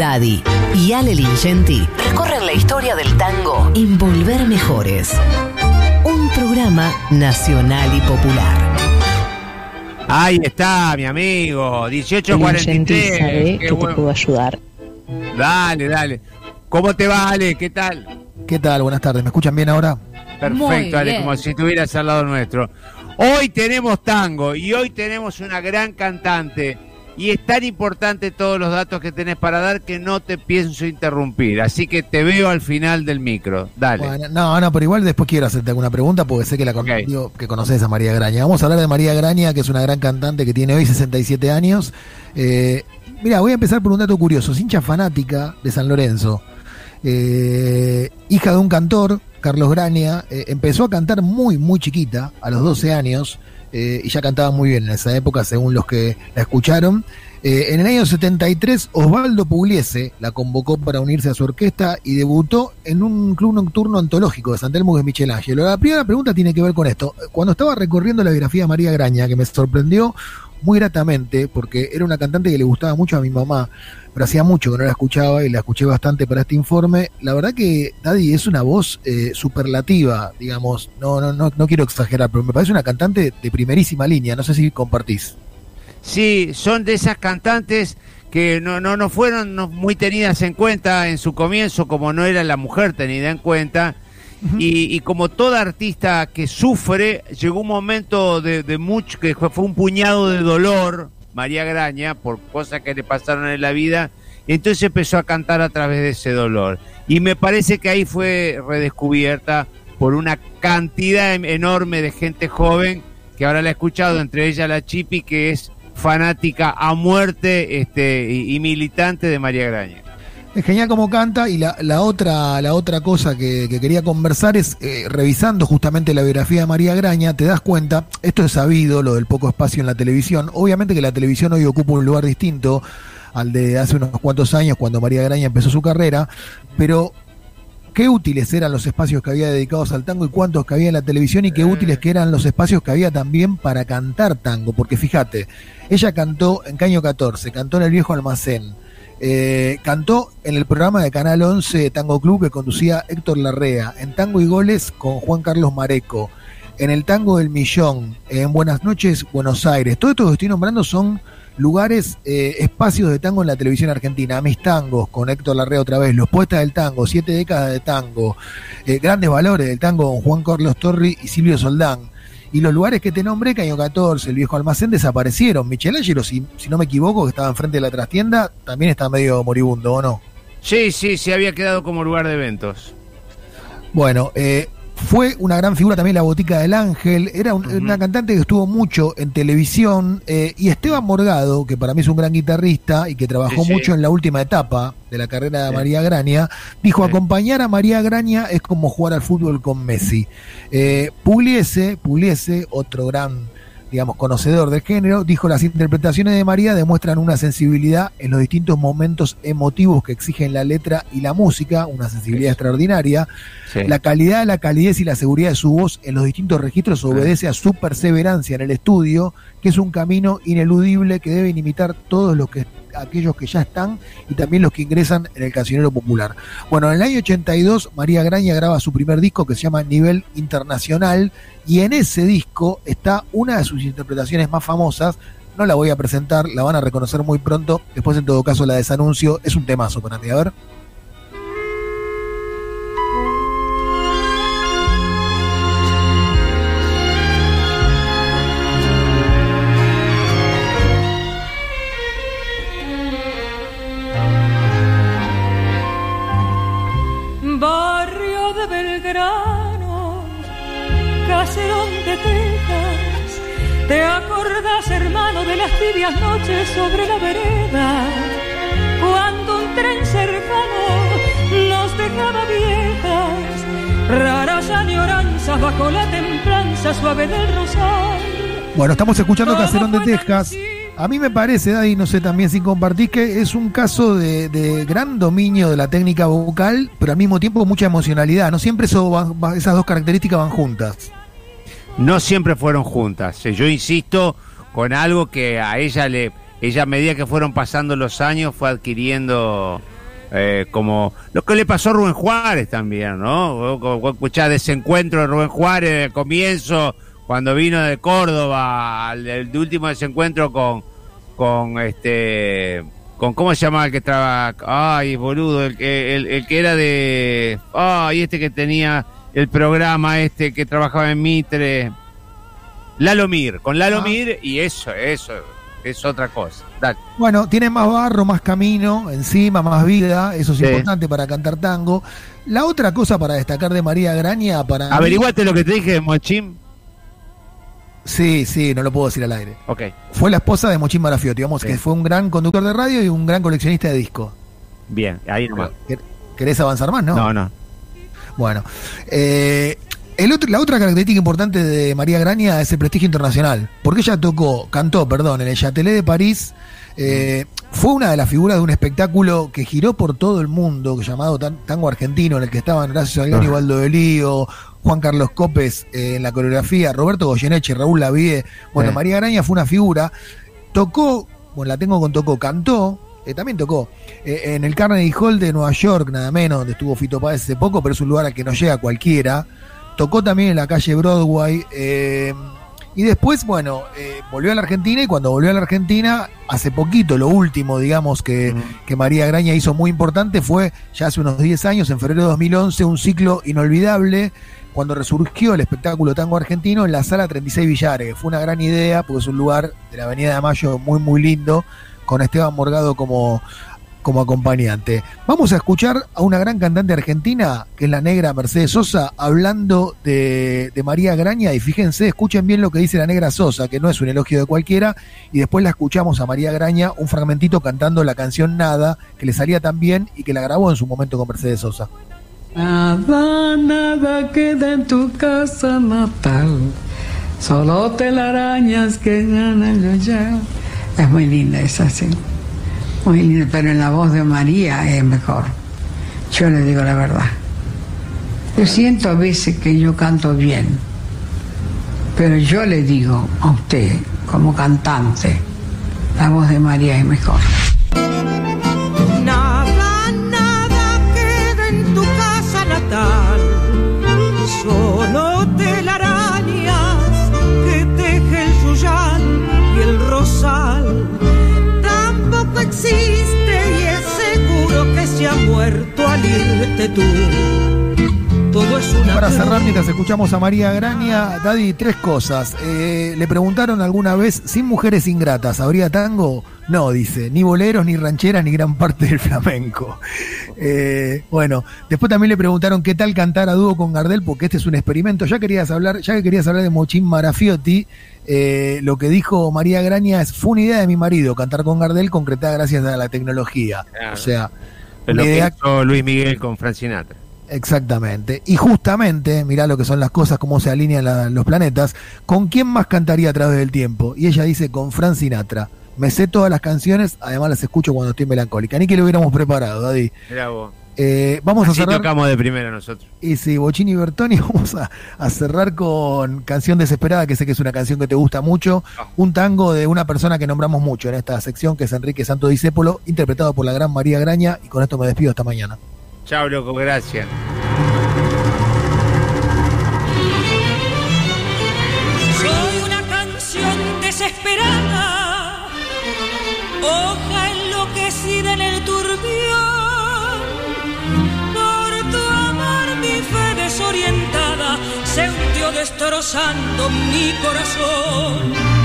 Daddy y Ale Lingenti recorren la historia del tango en Volver Mejores. Un programa nacional y popular. Ahí está, mi amigo, 1843. ¿Sabe que te puedo ayudar? Dale, dale. ¿Cómo te va, Ale? ¿Qué tal? ¿Qué tal? Buenas tardes. ¿Me escuchan bien ahora? Perfecto, Ale, como si estuvieras al lado nuestro. Hoy tenemos tango y hoy tenemos una gran cantante. Y es tan importante todos los datos que tenés para dar que no te pienso interrumpir. Así que te veo al final del micro. Dale. Bueno, no, no, pero igual después quiero hacerte alguna pregunta porque sé que la digo, que conoces a María Graña. Vamos a hablar de María Graña, que es una gran cantante que tiene hoy 67 años. Eh, mira, voy a empezar por un dato curioso. Es hincha fanática de San Lorenzo. Eh, hija de un cantor, Carlos Graña, eh, empezó a cantar muy, muy chiquita, a los 12 años, eh, y ya cantaba muy bien en esa época, según los que la escucharon. Eh, en el año 73, Osvaldo Pugliese la convocó para unirse a su orquesta y debutó en un club nocturno antológico de San Telmo Michelangelo. La primera pregunta tiene que ver con esto. Cuando estaba recorriendo la biografía de María Graña, que me sorprendió muy gratamente, porque era una cantante que le gustaba mucho a mi mamá, pero hacía mucho que no la escuchaba y la escuché bastante para este informe. La verdad que Daddy es una voz eh, superlativa, digamos, no, no, no, no quiero exagerar, pero me parece una cantante de primerísima línea, no sé si compartís. Sí, son de esas cantantes que no, no, no fueron muy tenidas en cuenta en su comienzo, como no era la mujer tenida en cuenta. Y, y como toda artista que sufre, llegó un momento de, de mucho, que fue un puñado de dolor, María Graña, por cosas que le pasaron en la vida, entonces empezó a cantar a través de ese dolor. Y me parece que ahí fue redescubierta por una cantidad em- enorme de gente joven que ahora la he escuchado, entre ellas la Chipi, que es fanática a muerte este, y, y militante de María Graña. Es genial como canta y la, la otra la otra cosa que, que quería conversar es, eh, revisando justamente la biografía de María Graña, te das cuenta, esto es sabido, lo del poco espacio en la televisión, obviamente que la televisión hoy ocupa un lugar distinto al de hace unos cuantos años cuando María Graña empezó su carrera, pero qué útiles eran los espacios que había dedicados al tango y cuántos que había en la televisión y qué útiles que eran los espacios que había también para cantar tango, porque fíjate, ella cantó en Caño 14, cantó en el viejo almacén, eh, cantó en el programa de Canal 11 Tango Club que conducía Héctor Larrea, en Tango y Goles con Juan Carlos Mareco, en el Tango del Millón, en Buenas noches Buenos Aires. Todo esto que estoy nombrando son lugares, eh, espacios de tango en la televisión argentina. Mis tangos con Héctor Larrea otra vez, Los Poetas del Tango, Siete décadas de tango, eh, Grandes Valores del Tango con Juan Carlos Torri y Silvio Soldán. Y los lugares que te nombré, Caño 14, el viejo almacén, desaparecieron. Michelangelo, si, si no me equivoco, que estaba enfrente de la trastienda, también está medio moribundo, ¿o no? Sí, sí, se había quedado como lugar de eventos. Bueno, eh, fue una gran figura también la Botica del Ángel. Era un- una cantante que estuvo mucho en televisión. eh, y Esteban Morgado, que para mí es un gran guitarrista y que trabajó Sí, sí. mucho en la última etapa de la carrera de Sí. María Graña, dijo: acompañar a María Graña es como jugar al fútbol con Messi. Eh, Pugliese, Pugliese, otro gran digamos, conocedor del género, dijo las interpretaciones de María demuestran una sensibilidad en los distintos momentos emotivos que exigen la letra y la música, una sensibilidad extraordinaria. Sí. La calidad, la calidez y la seguridad de su voz en los distintos registros obedece a su perseverancia en el estudio, que es un camino ineludible que deben imitar todos los que aquellos que ya están y también los que ingresan en el cancionero popular. Bueno, en el año 82 María Graña graba su primer disco que se llama Nivel Internacional y en ese disco está una de sus interpretaciones más famosas. No la voy a presentar, la van a reconocer muy pronto. Después, en todo caso, la desanuncio. Es un temazo para mí. A ver. Belgrano, caserón de Texas, ¿te acordás, hermano, de las tibias noches sobre la vereda? Cuando un tren cercano nos dejaba viejas, raras añoranzas bajo la templanza suave del rosal. Bueno, estamos escuchando Caserón de Texas. A mí me parece, Daddy, no sé también si compartís, que es un caso de, de gran dominio de la técnica vocal, pero al mismo tiempo mucha emocionalidad. No siempre esas dos características van juntas. no siempre fueron juntas. Eh, Yo insisto con algo que a ella le, ella a medida que fueron pasando los años fue adquiriendo eh, como lo que le pasó a Rubén Juárez también, ¿no? Escuchar ese encuentro de Rubén Juárez al comienzo, cuando vino de Córdoba, el, último desencuentro con, con este con cómo se llamaba el que trabaja, ay boludo, el que, el, que era de, ay este que tenía el programa este que trabajaba en Mitre, Lalomir, con Lalomir ah. y eso, eso, es otra cosa. Bueno, tiene más barro, más camino encima, más vida, eso es importante para cantar tango. La otra cosa para destacar de María Graña, para... Averiguate lo que te dije Mochín. Sí, sí, no lo puedo decir al aire. Ok. Fue la esposa de Mochín Marafiotti, digamos que fue un gran conductor de radio y un gran coleccionista de discos. Bien, ahí nomás. ¿Querés avanzar más, no? No, no. Bueno, eh, la otra característica importante de María Graña es el prestigio internacional, porque ella tocó, cantó, perdón, en el Châtelet de París. Eh, fue una de las figuras de un espectáculo que giró por todo el mundo, llamado Tango Argentino, en el que estaban Gracias Salgado, ah. Waldo de Lío, Juan Carlos Copes eh, en la coreografía, Roberto Goyeneche, Raúl Lavie. Bueno, María Graña fue una figura. Tocó, bueno, la tengo con tocó, cantó, eh, también tocó en el Carnegie Hall de Nueva York, nada menos, donde estuvo Fito Páez hace poco, pero es un lugar al que no llega cualquiera. Tocó también en la calle Broadway. Eh, y después, bueno, eh, volvió a la Argentina y cuando volvió a la Argentina, hace poquito, lo último, digamos, que, María Graña hizo muy importante fue, ya hace unos 10 años, en febrero de 2011, un ciclo inolvidable, cuando resurgió el espectáculo tango argentino en la sala 36 Villares. Fue una gran idea, porque es un lugar de la Avenida de Mayo muy, muy lindo, con Esteban Morgado como como acompañante. Vamos a escuchar a una gran cantante argentina, que es la negra Mercedes Sosa, hablando de, María Graña. Y fíjense, escuchen bien lo que dice la negra Sosa, que no es un elogio de cualquiera. Y después la escuchamos a María Graña, un fragmentito cantando la canción Nada, que le salía tan bien y que la grabó en su momento con Mercedes Sosa. Nada, nada queda en tu casa natal. Solo telarañas que ganan ya. Es muy linda esa, sí pero en la voz de María es mejor. Yo le digo la verdad. Yo siento a veces que yo canto bien, pero yo le digo a usted, como cantante, la voz de María es mejor. Muerto al irte tú. Todo es una Para cerrar, mientras escuchamos a María Graña, Daddy, tres cosas. Eh, le preguntaron alguna vez, ¿sin mujeres ingratas habría tango? No, dice, ni boleros, ni rancheras, ni gran parte del flamenco. Eh, bueno, después también le preguntaron qué tal cantar a dúo con Gardel, porque este es un experimento. Ya querías hablar, ya que querías hablar de Mochín Marafiotti, eh, lo que dijo María Graña es, fue una idea de mi marido, cantar con Gardel concretada gracias a la tecnología. O sea, lo que hizo Luis Miguel con Frank Sinatra. Exactamente. Y justamente, mirá lo que son las cosas, cómo se alinean los planetas, ¿con quién más cantaría a través del tiempo? Y ella dice, con Frank Sinatra. Me sé todas las canciones, además las escucho cuando estoy melancólica. Ni que lo hubiéramos preparado, Daddy. vos. Eh, vamos a cerrar. tocamos de primera nosotros. Y sí, Bochini y Bertoni, vamos a, cerrar con Canción Desesperada, que sé que es una canción que te gusta mucho. Ah. Un tango de una persona que nombramos mucho en esta sección, que es Enrique Santo Discépolo, interpretado por la gran María Graña. Y con esto me despido hasta mañana. Chao, loco, gracias. Soy una canción desesperada, hoja enloquecida en el turbión. Desorientada se hundió destrozando mi corazón